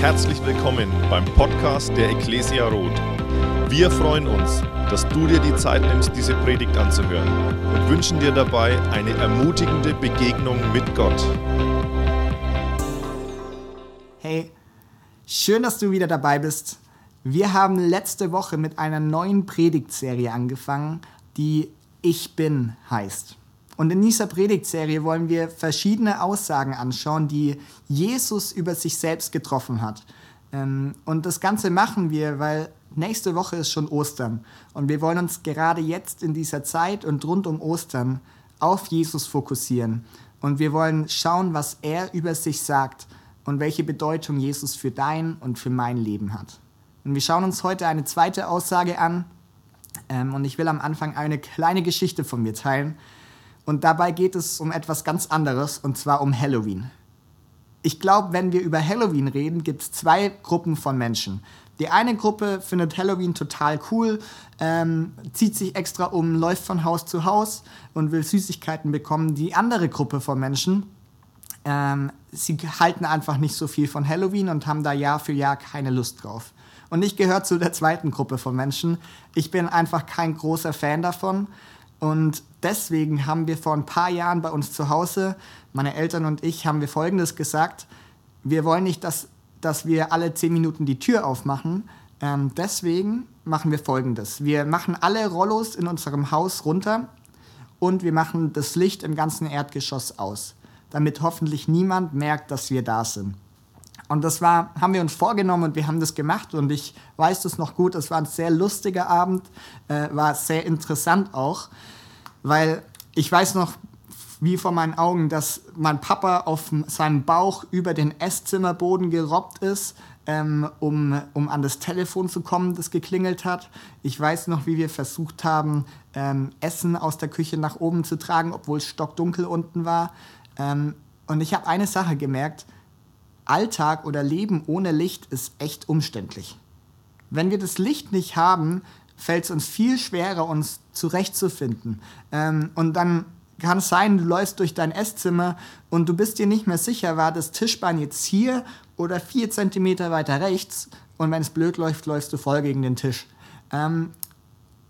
Herzlich willkommen beim Podcast der Ecclesia Roth. Wir freuen uns, dass du dir die Zeit nimmst, diese Predigt anzuhören und wünschen dir dabei eine ermutigende Begegnung mit Gott. Hey, schön, dass du wieder dabei bist. Wir haben letzte Woche mit einer neuen Predigtserie angefangen, die Ich bin heißt. Und in dieser Predigtserie wollen wir verschiedene Aussagen anschauen, die Jesus über sich selbst getroffen hat. Ähm, und das Ganze machen wir, weil nächste Woche ist schon Ostern. Und wir wollen uns gerade jetzt in dieser Zeit und rund um Ostern auf Jesus fokussieren. Und wir wollen schauen, was er über sich sagt und welche Bedeutung Jesus für dein und für mein Leben hat. Und wir schauen uns heute eine zweite Aussage an. Ähm, und ich will am Anfang eine kleine Geschichte von mir teilen und dabei geht es um etwas ganz anderes, und zwar um Halloween. Ich glaube, wenn wir über Halloween reden, gibt es zwei Gruppen von Menschen. Die eine Gruppe findet Halloween total cool, ähm, zieht sich extra um, läuft von Haus zu Haus und will Süßigkeiten bekommen. Die andere Gruppe von Menschen, ähm, sie halten einfach nicht so viel von Halloween und haben da Jahr für Jahr keine Lust drauf. Und ich gehöre zu der zweiten Gruppe von Menschen. Ich bin einfach kein großer Fan davon. Und deswegen haben wir vor ein paar Jahren bei uns zu Hause, meine Eltern und ich, haben wir Folgendes gesagt. Wir wollen nicht, dass, dass wir alle zehn Minuten die Tür aufmachen. Ähm, deswegen machen wir Folgendes. Wir machen alle Rollos in unserem Haus runter und wir machen das Licht im ganzen Erdgeschoss aus, damit hoffentlich niemand merkt, dass wir da sind. Und das war, haben wir uns vorgenommen und wir haben das gemacht und ich weiß das noch gut. Es war ein sehr lustiger Abend, äh, war sehr interessant auch, weil ich weiß noch wie vor meinen Augen, dass mein Papa auf seinem Bauch über den Esszimmerboden gerobbt ist, ähm, um, um an das Telefon zu kommen, das geklingelt hat. Ich weiß noch, wie wir versucht haben, ähm, Essen aus der Küche nach oben zu tragen, obwohl es stockdunkel unten war. Ähm, und ich habe eine Sache gemerkt, Alltag oder Leben ohne Licht ist echt umständlich. Wenn wir das Licht nicht haben, fällt es uns viel schwerer, uns zurechtzufinden. Ähm, und dann kann es sein, du läufst durch dein Esszimmer und du bist dir nicht mehr sicher, war das Tischbein jetzt hier oder vier Zentimeter weiter rechts und wenn es blöd läuft, läufst du voll gegen den Tisch. Ähm,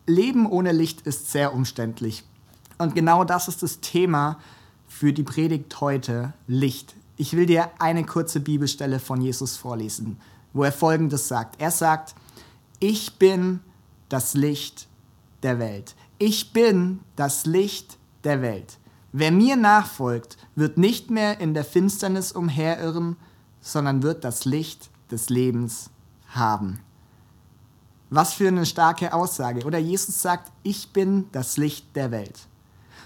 Leben ohne Licht ist sehr umständlich. Und genau das ist das Thema für die Predigt heute, Licht. Ich will dir eine kurze Bibelstelle von Jesus vorlesen, wo er Folgendes sagt. Er sagt, ich bin das Licht der Welt. Ich bin das Licht der Welt. Wer mir nachfolgt, wird nicht mehr in der Finsternis umherirren, sondern wird das Licht des Lebens haben. Was für eine starke Aussage. Oder Jesus sagt, ich bin das Licht der Welt.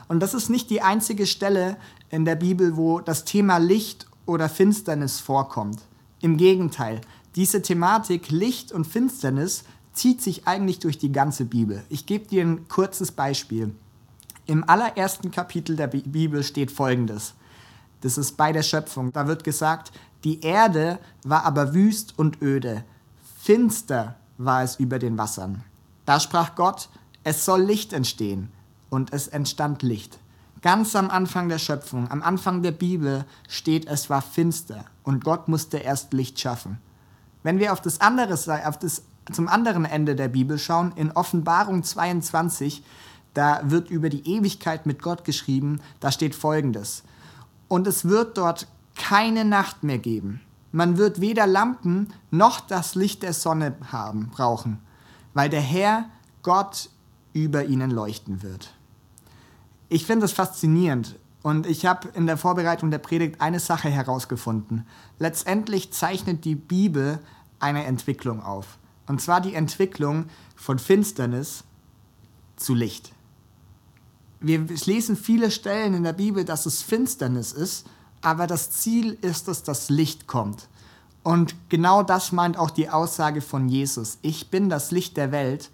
Und das ist nicht die einzige Stelle in der Bibel, wo das Thema Licht oder Finsternis vorkommt. Im Gegenteil, diese Thematik Licht und Finsternis zieht sich eigentlich durch die ganze Bibel. Ich gebe dir ein kurzes Beispiel. Im allerersten Kapitel der Bibel steht Folgendes. Das ist bei der Schöpfung. Da wird gesagt, die Erde war aber wüst und öde. Finster war es über den Wassern. Da sprach Gott, es soll Licht entstehen und es entstand Licht. Ganz am Anfang der Schöpfung, am Anfang der Bibel steht, es war finster und Gott musste erst Licht schaffen. Wenn wir auf das andere, auf das, zum anderen Ende der Bibel schauen, in Offenbarung 22, da wird über die Ewigkeit mit Gott geschrieben, da steht folgendes. Und es wird dort keine Nacht mehr geben. Man wird weder Lampen noch das Licht der Sonne haben, brauchen, weil der Herr Gott über ihnen leuchten wird. Ich finde es faszinierend und ich habe in der Vorbereitung der Predigt eine Sache herausgefunden. Letztendlich zeichnet die Bibel eine Entwicklung auf. Und zwar die Entwicklung von Finsternis zu Licht. Wir lesen viele Stellen in der Bibel, dass es Finsternis ist, aber das Ziel ist dass das Licht kommt. Und genau das meint auch die Aussage von Jesus. Ich bin das Licht der Welt.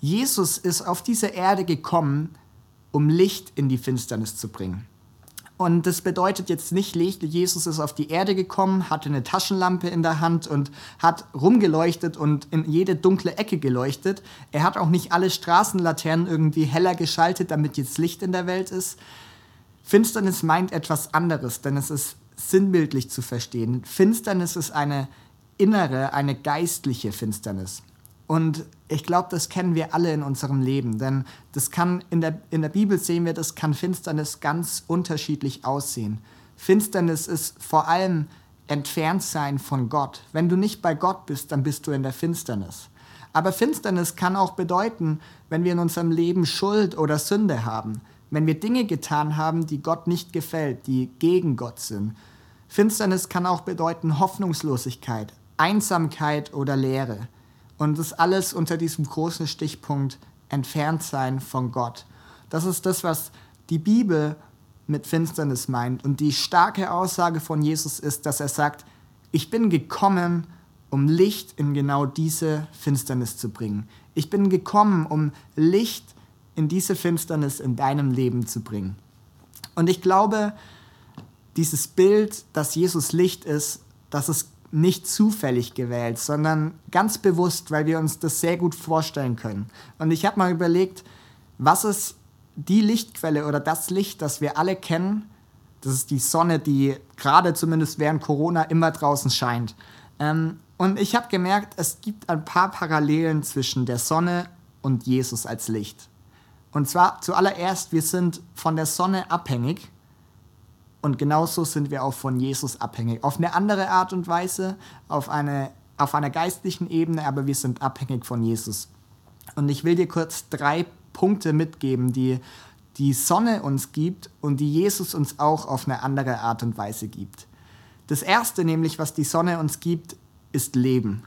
Jesus ist auf diese Erde gekommen, um Licht in die Finsternis zu bringen. Und das bedeutet jetzt nicht, Jesus ist auf die Erde gekommen, hatte eine Taschenlampe in der Hand und hat rumgeleuchtet und in jede dunkle Ecke geleuchtet. Er hat auch nicht alle Straßenlaternen irgendwie heller geschaltet, damit jetzt Licht in der Welt ist. Finsternis meint etwas anderes, denn es ist sinnbildlich zu verstehen. Finsternis ist eine innere, eine geistliche Finsternis. Und ich glaube, das kennen wir alle in unserem Leben, denn das kann in der, in der Bibel sehen wir, das kann Finsternis ganz unterschiedlich aussehen. Finsternis ist vor allem entfernt sein von Gott. Wenn du nicht bei Gott bist, dann bist du in der Finsternis. Aber Finsternis kann auch bedeuten, wenn wir in unserem Leben Schuld oder Sünde haben, wenn wir Dinge getan haben, die Gott nicht gefällt, die gegen Gott sind. Finsternis kann auch bedeuten Hoffnungslosigkeit, Einsamkeit oder Leere. Und das alles unter diesem großen Stichpunkt entfernt sein von Gott. Das ist das, was die Bibel mit Finsternis meint. Und die starke Aussage von Jesus ist, dass er sagt, ich bin gekommen, um Licht in genau diese Finsternis zu bringen. Ich bin gekommen, um Licht in diese Finsternis in deinem Leben zu bringen. Und ich glaube, dieses Bild, dass Jesus Licht ist, das ist nicht zufällig gewählt, sondern ganz bewusst, weil wir uns das sehr gut vorstellen können. Und ich habe mal überlegt, was ist die Lichtquelle oder das Licht, das wir alle kennen? Das ist die Sonne, die gerade zumindest während Corona immer draußen scheint. Ähm, und ich habe gemerkt, es gibt ein paar Parallelen zwischen der Sonne und Jesus als Licht. Und zwar zuallererst, wir sind von der Sonne abhängig und genauso sind wir auch von Jesus abhängig. Auf eine andere Art und Weise, auf, eine, auf einer geistlichen Ebene, aber wir sind abhängig von Jesus. Und ich will dir kurz drei Punkte mitgeben, die die Sonne uns gibt und die Jesus uns auch auf eine andere Art und Weise gibt. Das erste nämlich, was die Sonne uns gibt, ist Leben.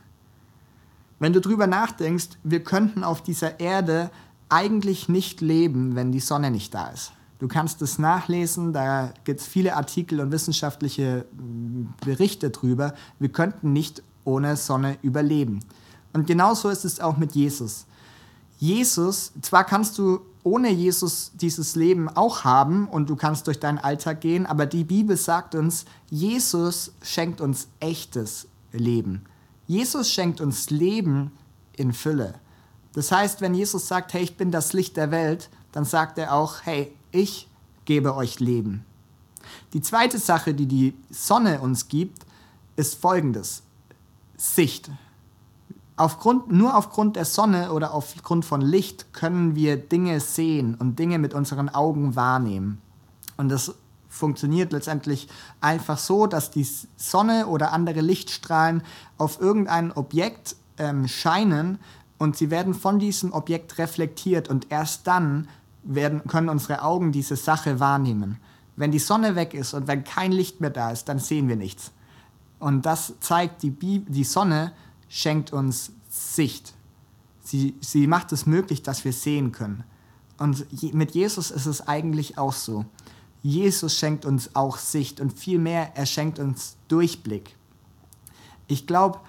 Wenn du drüber nachdenkst, wir könnten auf dieser Erde eigentlich nicht leben, wenn die Sonne nicht da ist. Du kannst es nachlesen, da gibt es viele Artikel und wissenschaftliche mm, Berichte drüber. Wir könnten nicht ohne Sonne überleben. Und genauso ist es auch mit Jesus. Jesus, zwar kannst du ohne Jesus dieses Leben auch haben und du kannst durch deinen Alltag gehen, aber die Bibel sagt uns, Jesus schenkt uns echtes Leben. Jesus schenkt uns Leben in Fülle. Das heißt, wenn Jesus sagt, hey, ich bin das Licht der Welt, dann sagt er auch, hey, ich gebe euch Leben. Die zweite Sache, die die Sonne uns gibt, ist folgendes. Sicht. Aufgrund, nur aufgrund der Sonne oder aufgrund von Licht können wir Dinge sehen und Dinge mit unseren Augen wahrnehmen. Und das funktioniert letztendlich einfach so, dass die Sonne oder andere Lichtstrahlen auf irgendein Objekt ähm, scheinen und sie werden von diesem Objekt reflektiert und erst dann werden, können unsere Augen diese Sache wahrnehmen. Wenn die Sonne weg ist und wenn kein Licht mehr da ist, dann sehen wir nichts. Und das zeigt, die, Bi die Sonne schenkt uns Sicht. Sie, sie macht es möglich, dass wir sehen können. Und mit Jesus ist es eigentlich auch so. Jesus schenkt uns auch Sicht und vielmehr, er schenkt uns Durchblick. Ich glaube,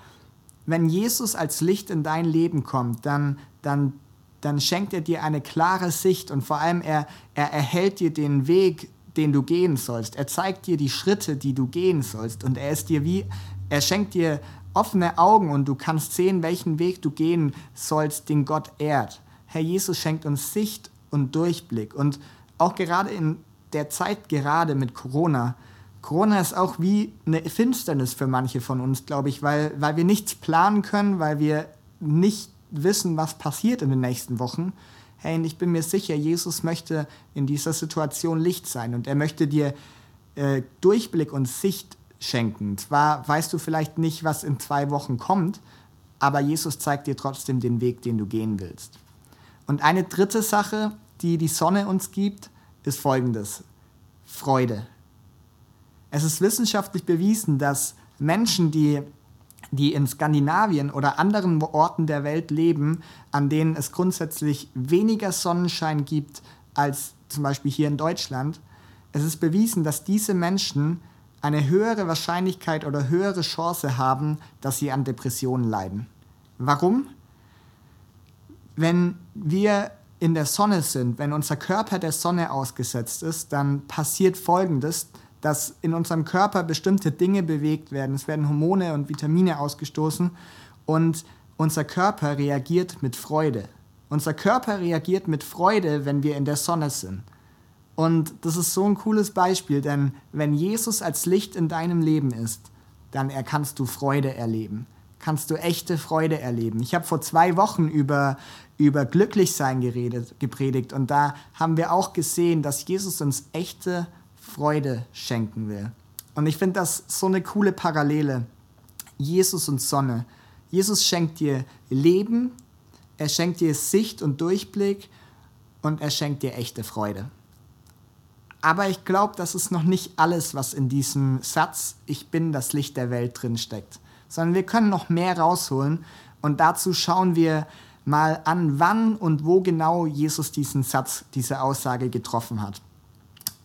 wenn Jesus als Licht in dein Leben kommt, dann, dann dann schenkt er dir eine klare Sicht und vor allem er, er erhält dir den Weg, den du gehen sollst. Er zeigt dir die Schritte, die du gehen sollst und er ist dir wie, er schenkt dir offene Augen und du kannst sehen, welchen Weg du gehen sollst, den Gott ehrt. Herr Jesus schenkt uns Sicht und Durchblick und auch gerade in der Zeit gerade mit Corona. Corona ist auch wie eine Finsternis für manche von uns, glaube ich, weil, weil wir nichts planen können, weil wir nicht wissen, was passiert in den nächsten Wochen. Hey, und ich bin mir sicher, Jesus möchte in dieser Situation Licht sein und er möchte dir äh, Durchblick und Sicht schenken. Zwar weißt du vielleicht nicht, was in zwei Wochen kommt, aber Jesus zeigt dir trotzdem den Weg, den du gehen willst. Und eine dritte Sache, die die Sonne uns gibt, ist folgendes. Freude. Es ist wissenschaftlich bewiesen, dass Menschen, die die in Skandinavien oder anderen Orten der Welt leben, an denen es grundsätzlich weniger Sonnenschein gibt als zum Beispiel hier in Deutschland. Es ist bewiesen, dass diese Menschen eine höhere Wahrscheinlichkeit oder höhere Chance haben, dass sie an Depressionen leiden. Warum? Wenn wir in der Sonne sind, wenn unser Körper der Sonne ausgesetzt ist, dann passiert Folgendes dass in unserem Körper bestimmte Dinge bewegt werden. Es werden Hormone und Vitamine ausgestoßen und unser Körper reagiert mit Freude. Unser Körper reagiert mit Freude, wenn wir in der Sonne sind. Und das ist so ein cooles Beispiel, denn wenn Jesus als Licht in deinem Leben ist, dann kannst du Freude erleben. Kannst du echte Freude erleben. Ich habe vor zwei Wochen über, über Glücklichsein geredet, gepredigt und da haben wir auch gesehen, dass Jesus uns echte Freude schenken will. Und ich finde das so eine coole Parallele. Jesus und Sonne. Jesus schenkt dir Leben, er schenkt dir Sicht und Durchblick und er schenkt dir echte Freude. Aber ich glaube, das ist noch nicht alles, was in diesem Satz Ich bin das Licht der Welt drin steckt, sondern wir können noch mehr rausholen und dazu schauen wir mal an, wann und wo genau Jesus diesen Satz, diese Aussage getroffen hat.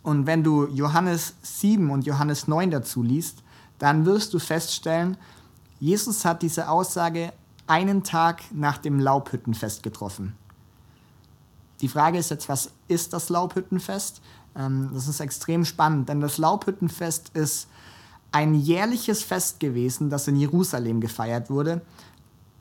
Und wenn du Johannes 7 und Johannes 9 dazu liest, dann wirst du feststellen, Jesus hat diese Aussage einen Tag nach dem Laubhüttenfest getroffen. Die Frage ist jetzt, was ist das Laubhüttenfest? Ähm, das ist extrem spannend, denn das Laubhüttenfest ist ein jährliches Fest gewesen, das in Jerusalem gefeiert wurde.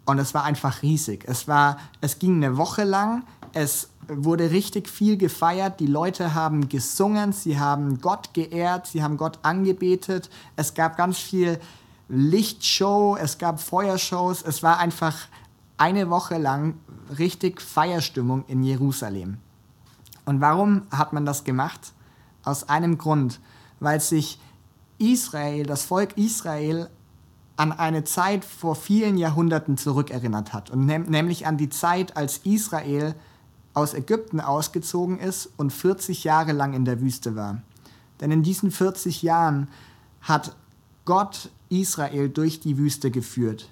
Und es war einfach riesig. Es, war, es ging eine Woche lang, es wurde richtig viel gefeiert, die Leute haben gesungen, sie haben Gott geehrt, sie haben Gott angebetet, es gab ganz viel Lichtshow, es gab Feuershows, es war einfach eine Woche lang richtig Feierstimmung in Jerusalem. Und warum hat man das gemacht? Aus einem Grund, weil sich Israel, das Volk Israel, an eine Zeit vor vielen Jahrhunderten zurückerinnert hat. Und nämlich an die Zeit, als Israel aus Ägypten ausgezogen ist und 40 Jahre lang in der Wüste war. Denn in diesen 40 Jahren hat Gott Israel durch die Wüste geführt.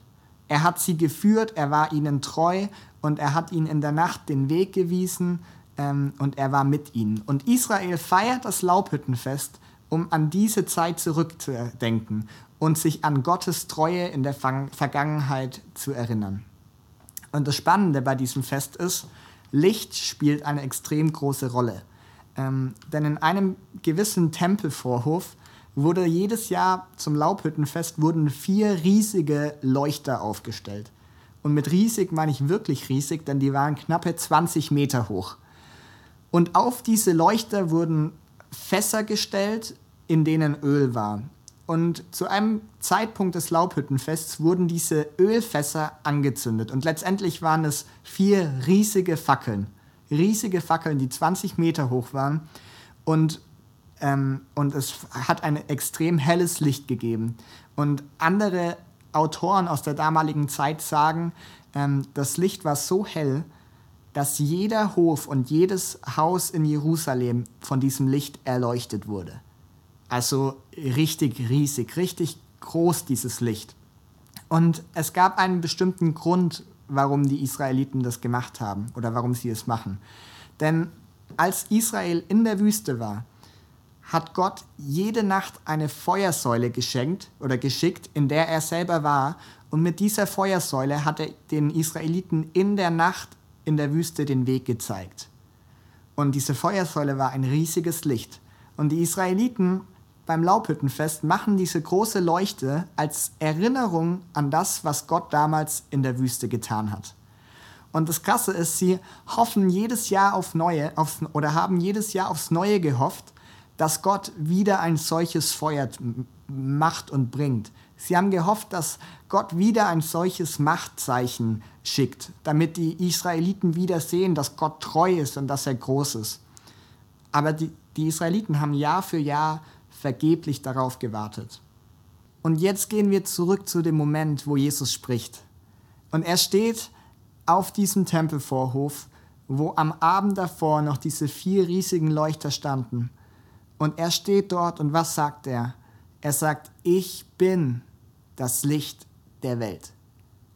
Er hat sie geführt, er war ihnen treu und er hat ihnen in der Nacht den Weg gewiesen ähm, und er war mit ihnen. Und Israel feiert das Laubhüttenfest, um an diese Zeit zurückzudenken und sich an Gottes Treue in der Vergangenheit zu erinnern. Und das Spannende bei diesem Fest ist, Licht spielt eine extrem große Rolle. Ähm, denn in einem gewissen Tempelvorhof wurde jedes Jahr zum Laubhüttenfest wurden vier riesige Leuchter aufgestellt. Und mit riesig meine ich wirklich riesig, denn die waren knappe 20 Meter hoch. Und auf diese Leuchter wurden Fässer gestellt, in denen Öl war. Und zu einem Zeitpunkt des Laubhüttenfests wurden diese Ölfässer angezündet. Und letztendlich waren es vier riesige Fackeln. Riesige Fackeln, die 20 Meter hoch waren. Und, ähm, und es hat ein extrem helles Licht gegeben. Und andere Autoren aus der damaligen Zeit sagen, ähm, das Licht war so hell, dass jeder Hof und jedes Haus in Jerusalem von diesem Licht erleuchtet wurde. Also richtig riesig, richtig groß dieses Licht. Und es gab einen bestimmten Grund, warum die Israeliten das gemacht haben oder warum sie es machen. Denn als Israel in der Wüste war, hat Gott jede Nacht eine Feuersäule geschenkt oder geschickt, in der er selber war. Und mit dieser Feuersäule hat er den Israeliten in der Nacht in der Wüste den Weg gezeigt. Und diese Feuersäule war ein riesiges Licht. Und die Israeliten beim Laubhüttenfest machen diese große Leuchte als Erinnerung an das, was Gott damals in der Wüste getan hat. Und das Krasse ist, sie hoffen jedes Jahr auf Neue, aufs, oder haben jedes Jahr aufs Neue gehofft, dass Gott wieder ein solches Feuer macht und bringt. Sie haben gehofft, dass Gott wieder ein solches Machtzeichen schickt, damit die Israeliten wieder sehen, dass Gott treu ist und dass er groß ist. Aber die, die Israeliten haben Jahr für Jahr vergeblich darauf gewartet. Und jetzt gehen wir zurück zu dem Moment, wo Jesus spricht. Und er steht auf diesem Tempelvorhof, wo am Abend davor noch diese vier riesigen Leuchter standen. Und er steht dort und was sagt er? Er sagt, ich bin das Licht der Welt.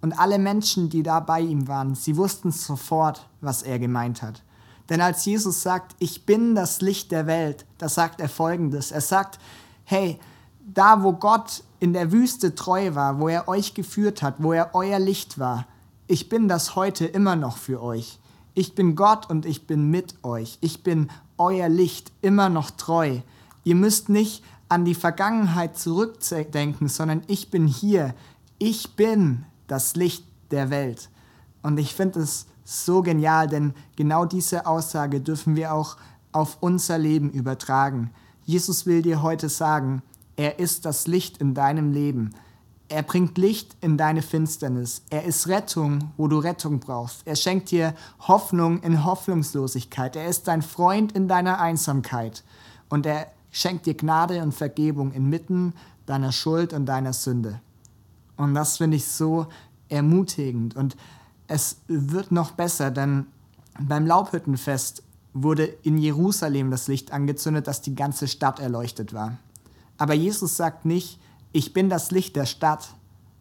Und alle Menschen, die da bei ihm waren, sie wussten sofort, was er gemeint hat. Denn als Jesus sagt, ich bin das Licht der Welt, da sagt er folgendes. Er sagt, hey, da wo Gott in der Wüste treu war, wo er euch geführt hat, wo er euer Licht war, ich bin das heute immer noch für euch. Ich bin Gott und ich bin mit euch. Ich bin euer Licht immer noch treu. Ihr müsst nicht an die Vergangenheit zurückdenken, sondern ich bin hier. Ich bin das Licht der Welt. Und ich finde es so genial, denn genau diese Aussage dürfen wir auch auf unser Leben übertragen. Jesus will dir heute sagen, Er ist das Licht in deinem Leben. Er bringt Licht in deine Finsternis. Er ist Rettung, wo du Rettung brauchst. Er schenkt dir Hoffnung in Hoffnungslosigkeit. Er ist dein Freund in deiner Einsamkeit. Und er schenkt dir Gnade und Vergebung inmitten deiner Schuld und deiner Sünde. Und das finde ich so ermutigend. Und es wird noch besser, denn beim Laubhüttenfest wurde in Jerusalem das Licht angezündet, dass die ganze Stadt erleuchtet war. Aber Jesus sagt nicht, ich bin das Licht der Stadt,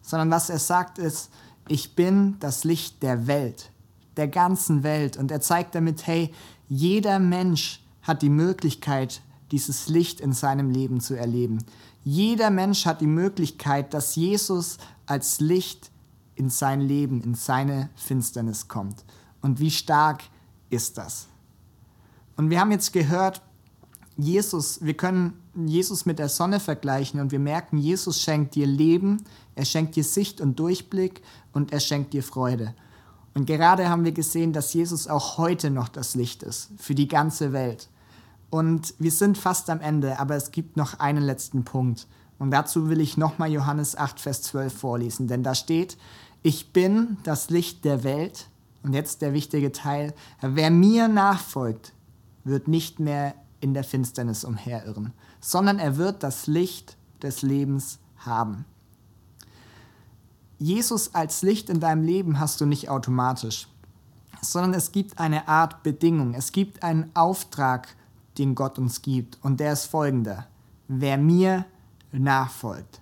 sondern was er sagt ist, ich bin das Licht der Welt, der ganzen Welt. Und er zeigt damit, hey, jeder Mensch hat die Möglichkeit, dieses Licht in seinem Leben zu erleben. Jeder Mensch hat die Möglichkeit, dass Jesus als Licht in sein Leben, in seine Finsternis kommt. Und wie stark ist das? Und wir haben jetzt gehört, Jesus, wir können Jesus mit der Sonne vergleichen und wir merken, Jesus schenkt dir Leben, er schenkt dir Sicht und Durchblick und er schenkt dir Freude. Und gerade haben wir gesehen, dass Jesus auch heute noch das Licht ist für die ganze Welt. Und wir sind fast am Ende, aber es gibt noch einen letzten Punkt. Und dazu will ich nochmal Johannes 8, Vers 12 vorlesen, denn da steht, ich bin das Licht der Welt. Und jetzt der wichtige Teil, wer mir nachfolgt, wird nicht mehr in der Finsternis umherirren, sondern er wird das Licht des Lebens haben. Jesus als Licht in deinem Leben hast du nicht automatisch, sondern es gibt eine Art Bedingung, es gibt einen Auftrag, den Gott uns gibt und der ist folgender. Wer mir nachfolgt.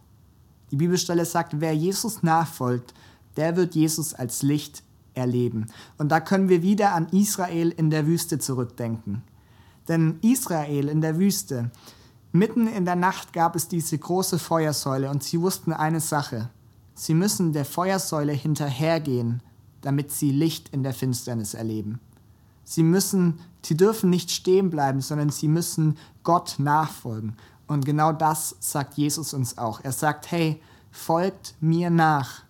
Die Bibelstelle sagt, wer Jesus nachfolgt, der wird Jesus als Licht erleben. Und da können wir wieder an Israel in der Wüste zurückdenken. Denn Israel in der Wüste, Mitten in der Nacht gab es diese große Feuersäule und sie wussten eine Sache. Sie müssen der Feuersäule hinterhergehen, damit sie Licht in der Finsternis erleben. Sie müssen, sie dürfen nicht stehen bleiben, sondern sie müssen Gott nachfolgen. Und genau das sagt Jesus uns auch. Er sagt, hey, folgt mir nach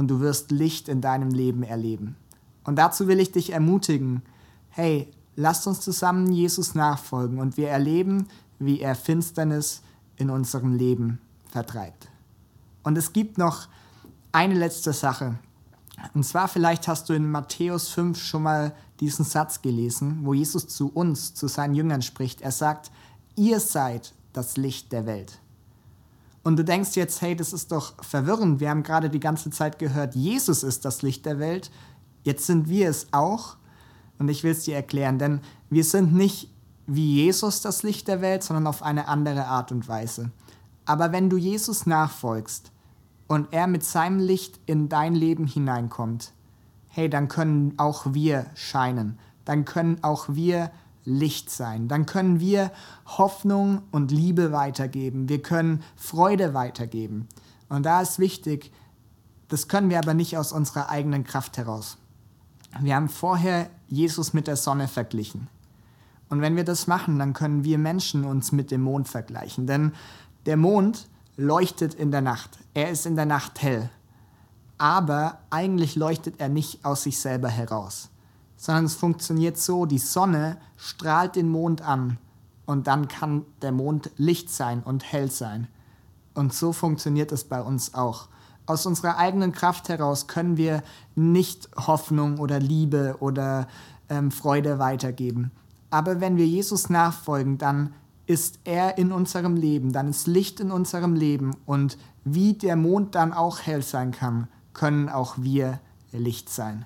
und du wirst Licht in deinem Leben erleben. Und dazu will ich dich ermutigen, hey, lasst uns zusammen Jesus nachfolgen und wir erleben, wie er Finsternis in unserem Leben vertreibt. Und es gibt noch eine letzte Sache. Und zwar vielleicht hast du in Matthäus 5 schon mal diesen Satz gelesen, wo Jesus zu uns, zu seinen Jüngern spricht. Er sagt, ihr seid das Licht der Welt. Und du denkst jetzt, hey, das ist doch verwirrend. Wir haben gerade die ganze Zeit gehört, Jesus ist das Licht der Welt. Jetzt sind wir es auch. Und ich will es dir erklären, denn wir sind nicht wie Jesus das Licht der Welt, sondern auf eine andere Art und Weise. Aber wenn du Jesus nachfolgst und er mit seinem Licht in dein Leben hineinkommt, hey, dann können auch wir scheinen. Dann können auch wir Licht sein. Dann können wir Hoffnung und Liebe weitergeben. Wir können Freude weitergeben. Und da ist wichtig, das können wir aber nicht aus unserer eigenen Kraft heraus. Wir haben vorher Jesus mit der Sonne verglichen. Und wenn wir das machen, dann können wir Menschen uns mit dem Mond vergleichen. Denn der Mond leuchtet in der Nacht. Er ist in der Nacht hell. Aber eigentlich leuchtet er nicht aus sich selber heraus, sondern es funktioniert so, die Sonne strahlt den Mond an und dann kann der Mond Licht sein und hell sein. Und so funktioniert es bei uns auch. Aus unserer eigenen Kraft heraus können wir nicht Hoffnung oder Liebe oder ähm, Freude weitergeben. Aber wenn wir Jesus nachfolgen, dann ist er in unserem Leben, dann ist Licht in unserem Leben und wie der Mond dann auch hell sein kann, können auch wir Licht sein.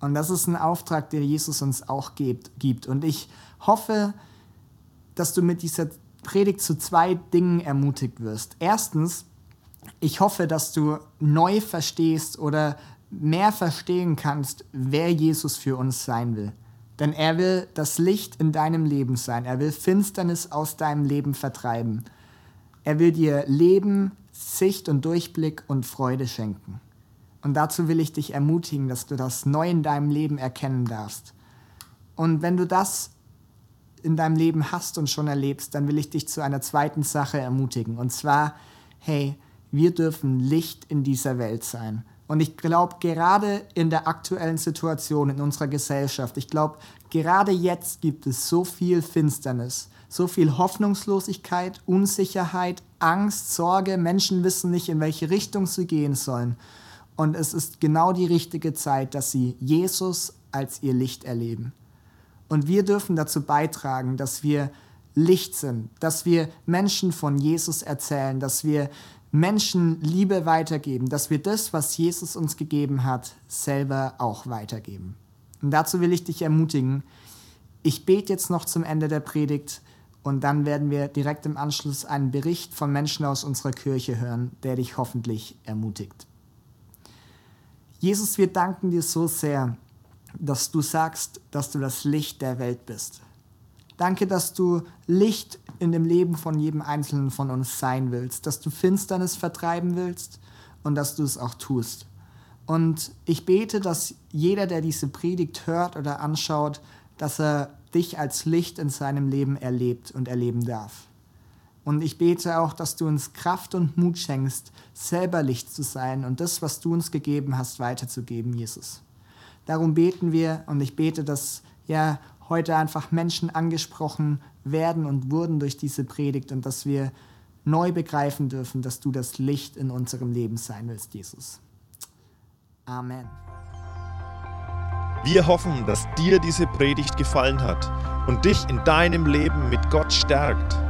Und das ist ein Auftrag, der Jesus uns auch gibt. Und ich hoffe, dass du mit dieser Predigt zu zwei Dingen ermutigt wirst. Erstens, ich hoffe, dass du neu verstehst oder mehr verstehen kannst, wer Jesus für uns sein will. Denn er will das Licht in deinem Leben sein. Er will Finsternis aus deinem Leben vertreiben. Er will dir Leben, Sicht und Durchblick und Freude schenken. Und dazu will ich dich ermutigen, dass du das neu in deinem Leben erkennen darfst. Und wenn du das in deinem Leben hast und schon erlebst, dann will ich dich zu einer zweiten Sache ermutigen. Und zwar, hey, wir dürfen Licht in dieser Welt sein. Und ich glaube, gerade in der aktuellen Situation in unserer Gesellschaft, ich glaube, gerade jetzt gibt es so viel Finsternis, so viel Hoffnungslosigkeit, Unsicherheit, Angst, Sorge. Menschen wissen nicht, in welche Richtung sie gehen sollen. Und es ist genau die richtige Zeit, dass sie Jesus als ihr Licht erleben. Und wir dürfen dazu beitragen, dass wir Licht sind, dass wir Menschen von Jesus erzählen, dass wir Menschen Liebe weitergeben, dass wir das, was Jesus uns gegeben hat, selber auch weitergeben. Und dazu will ich dich ermutigen. Ich bete jetzt noch zum Ende der Predigt und dann werden wir direkt im Anschluss einen Bericht von Menschen aus unserer Kirche hören, der dich hoffentlich ermutigt. Jesus, wir danken dir so sehr, dass du sagst, dass du das Licht der Welt bist. Danke, dass du Licht in dem Leben von jedem Einzelnen von uns sein willst, dass du Finsternis vertreiben willst und dass du es auch tust. Und ich bete, dass jeder, der diese Predigt hört oder anschaut, dass er dich als Licht in seinem Leben erlebt und erleben darf. Und ich bete auch, dass du uns Kraft und Mut schenkst, selber Licht zu sein und das, was du uns gegeben hast, weiterzugeben, Jesus. Darum beten wir und ich bete, dass ja heute einfach Menschen angesprochen werden und wurden durch diese Predigt und dass wir neu begreifen dürfen, dass du das Licht in unserem Leben sein willst, Jesus. Amen. Wir hoffen, dass dir diese Predigt gefallen hat und dich in deinem Leben mit Gott stärkt.